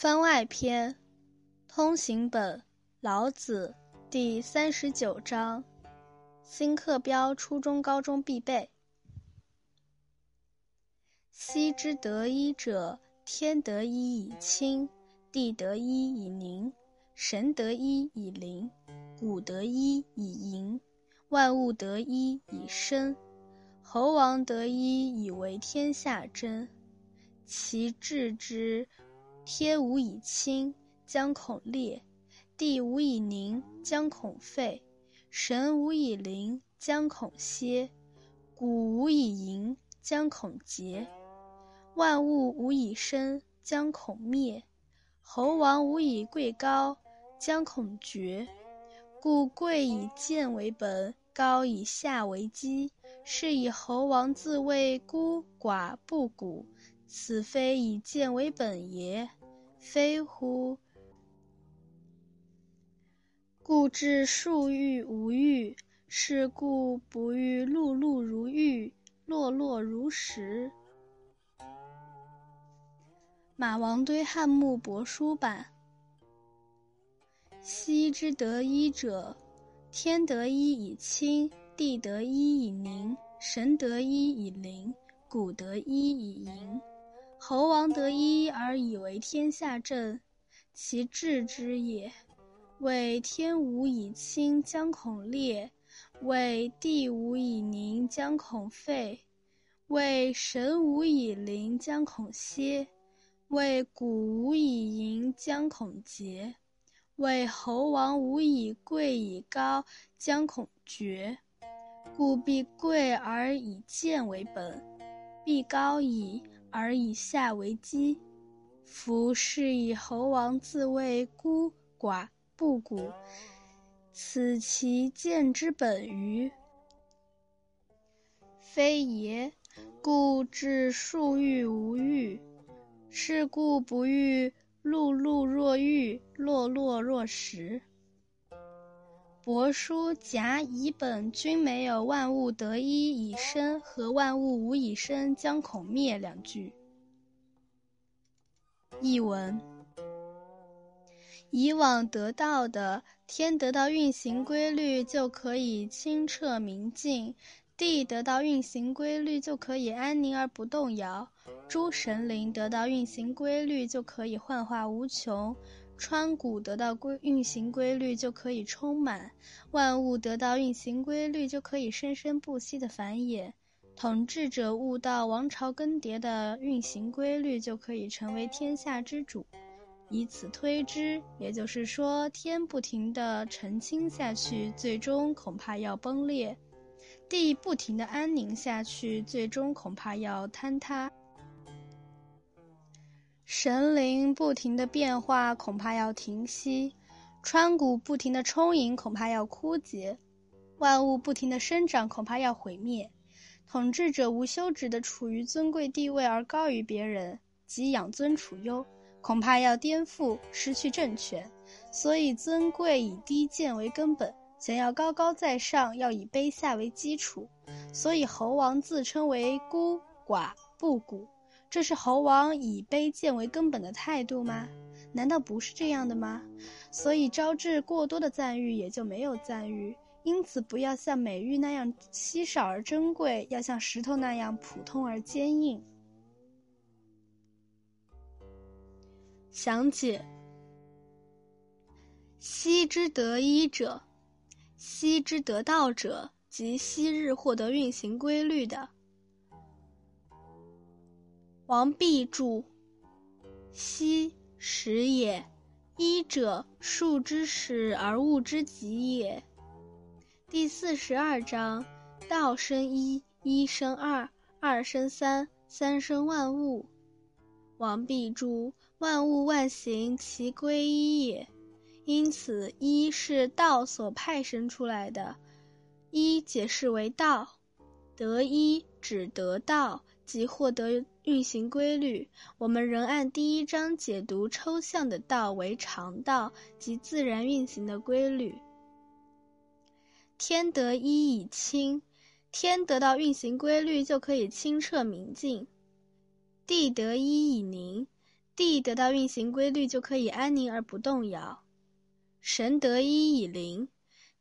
番外篇，通行本，老子，第三十九章，新课标，初中、高中必备。昔之得一者，天得一以清，地得一以宁，神得一以灵，谷得一以盈，万物得一以生，猴王得一以为天下真。其治之。天无以清，将恐裂；地无以宁，将恐废；神无以灵，将恐歇；谷无以盈，将恐竭；万物无以生，将恐灭；猴王无以贵高，将恐绝。故贵以贱为本，高以下为基。是以猴王自谓孤寡不古，此非以贱为本也。非乎？故治树欲无欲，是故不欲碌碌如玉，落落如石。马王堆汉墓帛书版。昔之得一者，天得一以清，地得一以宁，神得一以灵，谷得一以盈。猴王得一而以为天下正，其治之也。谓天无以清，将恐裂；谓地无以宁，将恐废；谓神无以灵，将恐歇；谓谷无以盈，将恐竭；谓猴王无以贵以高，将恐绝。故必贵而以贱为本，必高以。而以下为基，夫是以侯王自谓孤寡不古，此其见之本于？非也。故至树欲无欲，是故不欲碌碌若玉，落落若石。帛书甲乙本均没有“万物得一以生”和“万物无以生，将恐灭”两句。译文：以往得到的天得到运行规律，就可以清澈明净；地得到运行规律，就可以安宁而不动摇；诸神灵得到运行规律，就可以幻化无穷。川谷得到规运行规律，就可以充满；万物得到运行规律，就可以生生不息的繁衍。统治者悟到王朝更迭的运行规律，就可以成为天下之主。以此推之，也就是说，天不停地澄清下去，最终恐怕要崩裂；地不停地安宁下去，最终恐怕要坍塌。神灵不停的变化，恐怕要停息；川谷不停的充盈，恐怕要枯竭；万物不停的生长，恐怕要毁灭。统治者无休止的处于尊贵地位而高于别人，即养尊处优，恐怕要颠覆，失去政权。所以，尊贵以低贱为根本，想要高高在上，要以卑下为基础。所以，猴王自称为孤寡不古。这是猴王以卑贱为根本的态度吗？难道不是这样的吗？所以招致过多的赞誉，也就没有赞誉。因此，不要像美玉那样稀少而珍贵，要像石头那样普通而坚硬。详解：昔之得一者，昔之得道者，即昔日获得运行规律的。王弼注：昔始也，一者数之始而物之极也。第四十二章：道生一，一生二，二生三，三生万物。王弼注：万物万行，其归一也。因此，一是道所派生出来的。一解释为道，得一指得道。即获得运行规律，我们仍按第一章解读抽象的道为常道，即自然运行的规律。天得一以清，天得到运行规律就可以清澈明净；地得一以宁，地得到运行规律，就可以安宁而不动摇；神得一以灵，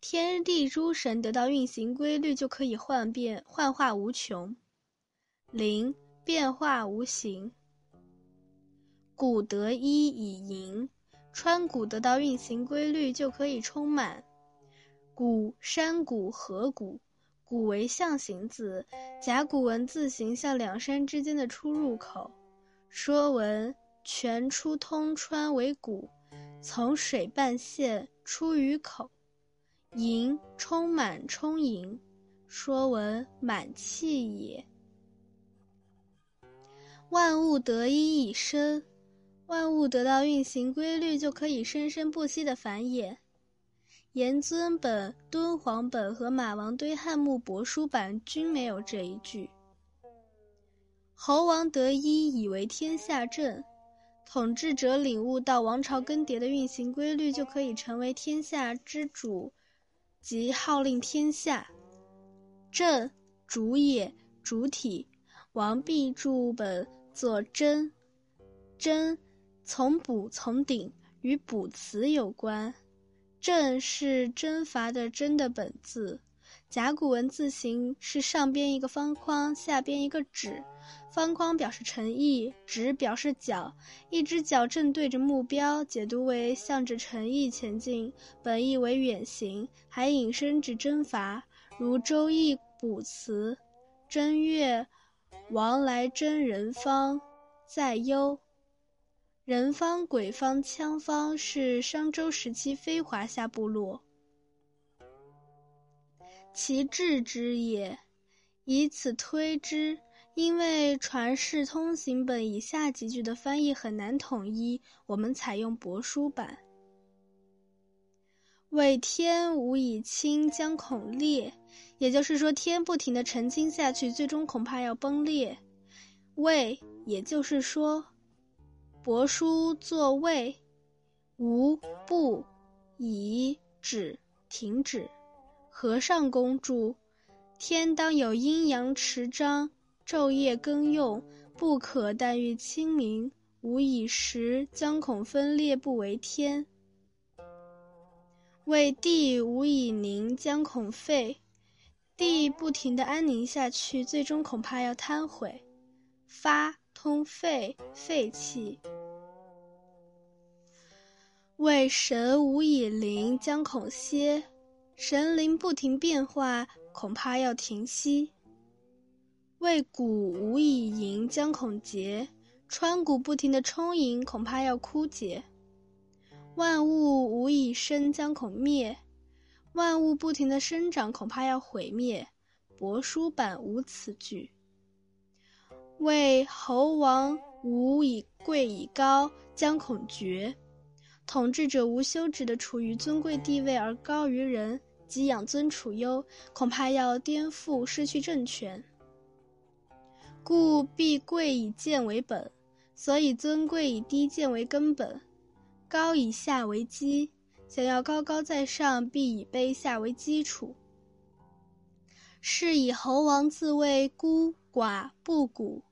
天地诸神得到运行规律，就可以幻变幻化无穷。灵变化无形。谷得一以盈，川谷得到运行规律，就可以充满。谷山谷河谷，谷为象形字，甲骨文字形像两山之间的出入口。说文：泉出通川为谷，从水半线出于口。盈充满充盈。说文：满气也。万物得一以生，万物得到运行规律，就可以生生不息的繁衍。严尊本、敦煌本和马王堆汉墓帛书版均没有这一句。侯王得一以为天下正，统治者领悟到王朝更迭的运行规律，就可以成为天下之主，即号令天下。正，主也，主体。王弼注本作真，真，从补从鼎，与卜辞有关。正是征伐的征的本字，甲骨文字形是上边一个方框，下边一个指，方框表示诚意，指表示角，一只脚正对着目标，解读为向着诚意前进，本意为远行，还引申指征伐，如《周易》卜辞：正月，王来征人方，在忧。人方、鬼方、羌方是商周时期非华夏部落，其志之也。以此推之，因为传世通行本以下几句的翻译很难统一，我们采用帛书版。为天无以清，将恐裂，也就是说天不停的沉倾下去，最终恐怕要崩裂。为，也就是说。帛书作为，无不以止停止。和尚公注：天当有阴阳持章，昼夜更用，不可但欲清明。无以时，将恐分裂，不为天。为地无以宁，将恐废。地不停的安宁下去，最终恐怕要瘫毁。发通废，废弃。为神无以灵，将恐歇；神灵不停变化，恐怕要停息。为谷无以盈，将恐竭；川谷不停的充盈，恐怕要枯竭。万物无以生，将恐灭；万物不停的生长，恐怕要毁灭。帛书版无此句。为侯王无以贵以高，将恐绝。统治者无休止的处于尊贵地位而高于人，即养尊处优，恐怕要颠覆失去政权。故必贵以贱为本，所以尊贵以低贱为根本，高以下为基。想要高高在上，必以卑下为基础。是以侯王自谓孤寡不古，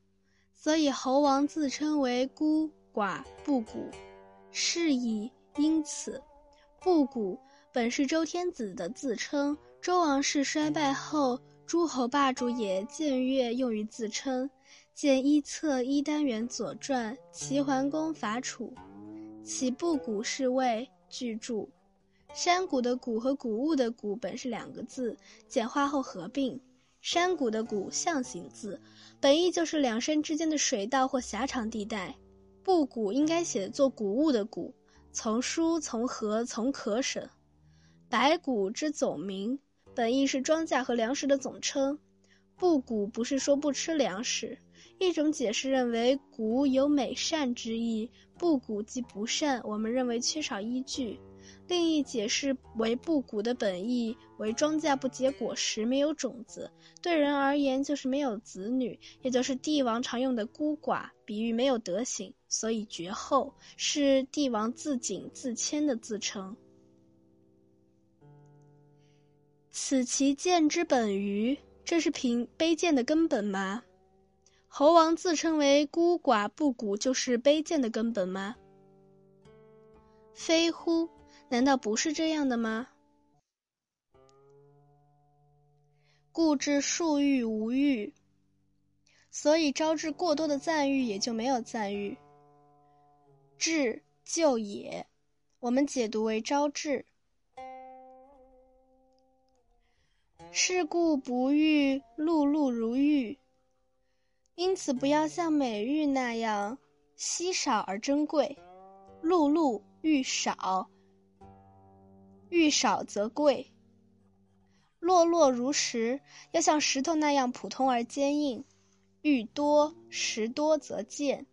所以侯王自称为孤寡不古。是以因此，不古本是周天子的自称。周王室衰败后，诸侯霸主也僭越用于自称。见一册一单元左传，齐桓公伐楚，其布谷是谓巨注。山谷的谷和谷物的谷本是两个字，简化后合并。山谷的谷象形字，本意就是两山之间的水道或狭长地带。布谷应该写作谷物的谷，从书从禾从可省。白谷之总名，本意是庄稼和粮食的总称。布谷不是说不吃粮食，一种解释认为谷有美善之意，布谷即不善，我们认为缺少依据。另一解释为布谷的本意为庄稼不结果实，没有种子，对人而言就是没有子女，也就是帝王常用的孤寡，比喻没有德行，所以绝后，是帝王自警自谦的自称。此其见之本于，这是凭卑贱的根本吗？猴王自称为孤寡不古，就是卑贱的根本吗？非乎？难道不是这样的吗？故致树欲无欲，所以招致过多的赞誉，也就没有赞誉。致就也，我们解读为招致。是故不欲碌碌如玉，因此不要像美玉那样稀少而珍贵。碌碌玉少，玉少则贵；落落如石，要像石头那样普通而坚硬。玉多石多则贱。